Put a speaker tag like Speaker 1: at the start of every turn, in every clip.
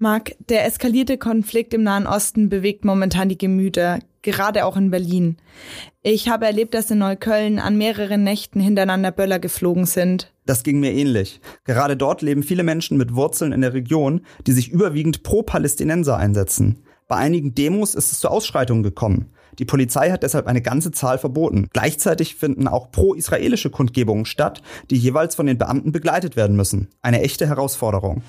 Speaker 1: Marc, der eskalierte Konflikt im Nahen Osten bewegt momentan die Gemüter, gerade auch in Berlin. Ich habe erlebt, dass in Neukölln an mehreren Nächten hintereinander Böller geflogen sind.
Speaker 2: Das ging mir ähnlich. Gerade dort leben viele Menschen mit Wurzeln in der Region, die sich überwiegend pro Palästinenser einsetzen. Bei einigen Demos ist es zu Ausschreitungen gekommen. Die Polizei hat deshalb eine ganze Zahl verboten. Gleichzeitig finden auch pro-israelische Kundgebungen statt, die jeweils von den Beamten begleitet werden müssen. Eine echte Herausforderung.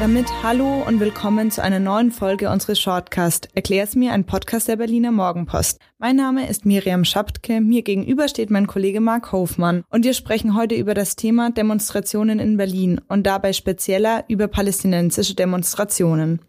Speaker 1: Damit hallo und willkommen zu einer neuen Folge unseres Shortcast. Erklär's mir, ein Podcast der Berliner Morgenpost. Mein Name ist Miriam Schaptke, mir gegenüber steht mein Kollege Marc Hofmann und wir sprechen heute über das Thema Demonstrationen in Berlin und dabei spezieller über palästinensische Demonstrationen.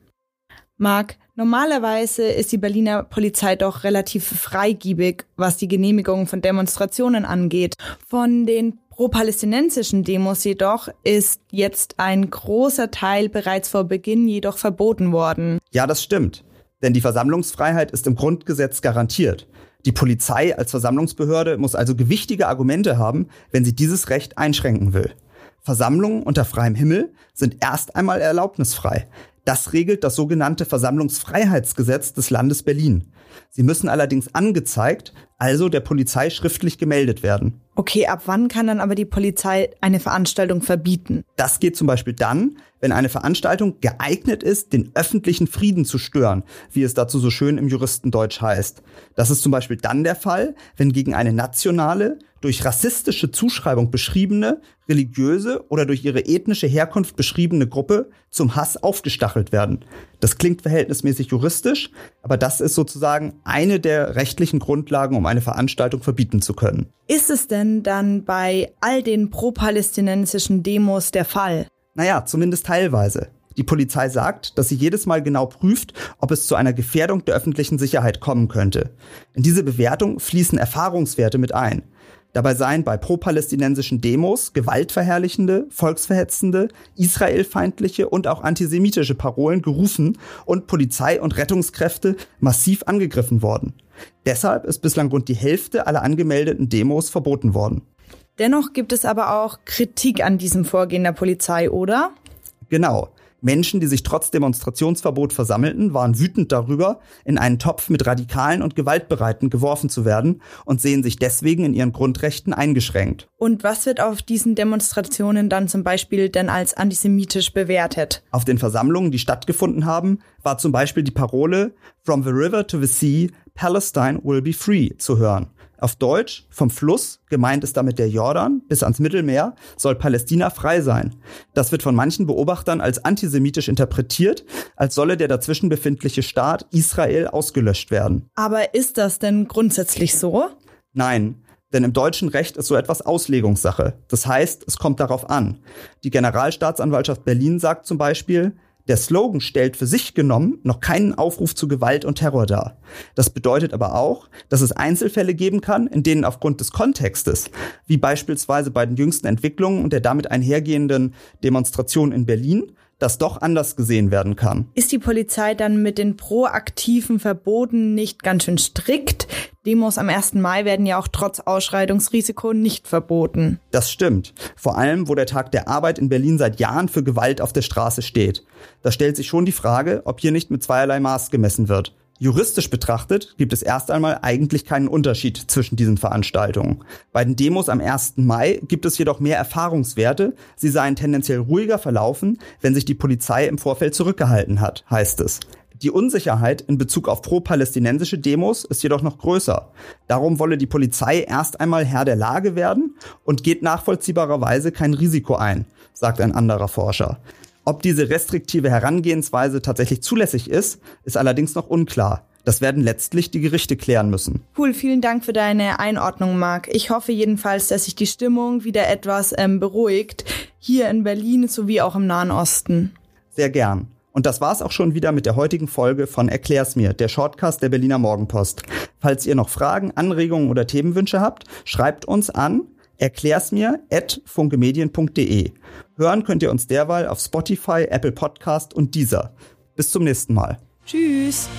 Speaker 1: Marc, normalerweise ist die Berliner Polizei doch relativ freigiebig, was die Genehmigung von Demonstrationen angeht. Von den pro-palästinensischen Demos jedoch ist jetzt ein großer Teil bereits vor Beginn jedoch verboten worden.
Speaker 2: Ja, das stimmt. Denn die Versammlungsfreiheit ist im Grundgesetz garantiert. Die Polizei als Versammlungsbehörde muss also gewichtige Argumente haben, wenn sie dieses Recht einschränken will. Versammlungen unter freiem Himmel sind erst einmal erlaubnisfrei. Das regelt das sogenannte Versammlungsfreiheitsgesetz des Landes Berlin. Sie müssen allerdings angezeigt, also der Polizei schriftlich gemeldet werden.
Speaker 1: Okay, ab wann kann dann aber die Polizei eine Veranstaltung verbieten?
Speaker 2: Das geht zum Beispiel dann, wenn eine Veranstaltung geeignet ist, den öffentlichen Frieden zu stören, wie es dazu so schön im Juristendeutsch heißt. Das ist zum Beispiel dann der Fall, wenn gegen eine nationale, durch rassistische Zuschreibung beschriebene, religiöse oder durch ihre ethnische Herkunft beschriebene Gruppe zum Hass aufgestachelt werden. Das klingt verhältnismäßig juristisch, aber das ist sozusagen eine der rechtlichen Grundlagen, um eine Veranstaltung verbieten zu können.
Speaker 1: Ist es denn dann bei all den pro-palästinensischen Demos der Fall?
Speaker 2: Naja, zumindest teilweise. Die Polizei sagt, dass sie jedes Mal genau prüft, ob es zu einer Gefährdung der öffentlichen Sicherheit kommen könnte. In diese Bewertung fließen Erfahrungswerte mit ein. Dabei seien bei pro-palästinensischen Demos gewaltverherrlichende, volksverhetzende, israelfeindliche und auch antisemitische Parolen gerufen und Polizei und Rettungskräfte massiv angegriffen worden. Deshalb ist bislang rund die Hälfte aller angemeldeten Demos verboten worden.
Speaker 1: Dennoch gibt es aber auch Kritik an diesem Vorgehen der Polizei, oder?
Speaker 2: Genau. Menschen, die sich trotz Demonstrationsverbot versammelten, waren wütend darüber, in einen Topf mit Radikalen und Gewaltbereiten geworfen zu werden und sehen sich deswegen in ihren Grundrechten eingeschränkt.
Speaker 1: Und was wird auf diesen Demonstrationen dann zum Beispiel denn als antisemitisch bewertet?
Speaker 2: Auf den Versammlungen, die stattgefunden haben, war zum Beispiel die Parole From the river to the sea, Palestine will be free zu hören. Auf Deutsch, vom Fluss, gemeint ist damit der Jordan, bis ans Mittelmeer, soll Palästina frei sein. Das wird von manchen Beobachtern als antisemitisch interpretiert, als solle der dazwischen befindliche Staat Israel ausgelöscht werden.
Speaker 1: Aber ist das denn grundsätzlich so?
Speaker 2: Nein. Denn im deutschen Recht ist so etwas Auslegungssache. Das heißt, es kommt darauf an. Die Generalstaatsanwaltschaft Berlin sagt zum Beispiel, der Slogan stellt für sich genommen noch keinen Aufruf zu Gewalt und Terror dar. Das bedeutet aber auch, dass es Einzelfälle geben kann, in denen aufgrund des Kontextes, wie beispielsweise bei den jüngsten Entwicklungen und der damit einhergehenden Demonstration in Berlin, das doch anders gesehen werden kann.
Speaker 1: Ist die Polizei dann mit den proaktiven Verboten nicht ganz schön strikt? Demos am 1. Mai werden ja auch trotz Ausschreitungsrisiko nicht verboten.
Speaker 2: Das stimmt. Vor allem, wo der Tag der Arbeit in Berlin seit Jahren für Gewalt auf der Straße steht. Da stellt sich schon die Frage, ob hier nicht mit zweierlei Maß gemessen wird. Juristisch betrachtet gibt es erst einmal eigentlich keinen Unterschied zwischen diesen Veranstaltungen. Bei den Demos am 1. Mai gibt es jedoch mehr Erfahrungswerte, sie seien tendenziell ruhiger verlaufen, wenn sich die Polizei im Vorfeld zurückgehalten hat, heißt es. Die Unsicherheit in Bezug auf pro-palästinensische Demos ist jedoch noch größer. Darum wolle die Polizei erst einmal Herr der Lage werden und geht nachvollziehbarerweise kein Risiko ein, sagt ein anderer Forscher. Ob diese restriktive Herangehensweise tatsächlich zulässig ist, ist allerdings noch unklar. Das werden letztlich die Gerichte klären müssen.
Speaker 1: Cool, vielen Dank für deine Einordnung, Marc. Ich hoffe jedenfalls, dass sich die Stimmung wieder etwas ähm, beruhigt, hier in Berlin sowie auch im Nahen Osten.
Speaker 2: Sehr gern. Und das war's auch schon wieder mit der heutigen Folge von Erklär's mir, der Shortcast der Berliner Morgenpost. Falls ihr noch Fragen, Anregungen oder Themenwünsche habt, schreibt uns an erklär's mir at funkemedien.de. Hören könnt ihr uns derweil auf Spotify, Apple Podcast und dieser. Bis zum nächsten Mal.
Speaker 1: Tschüss.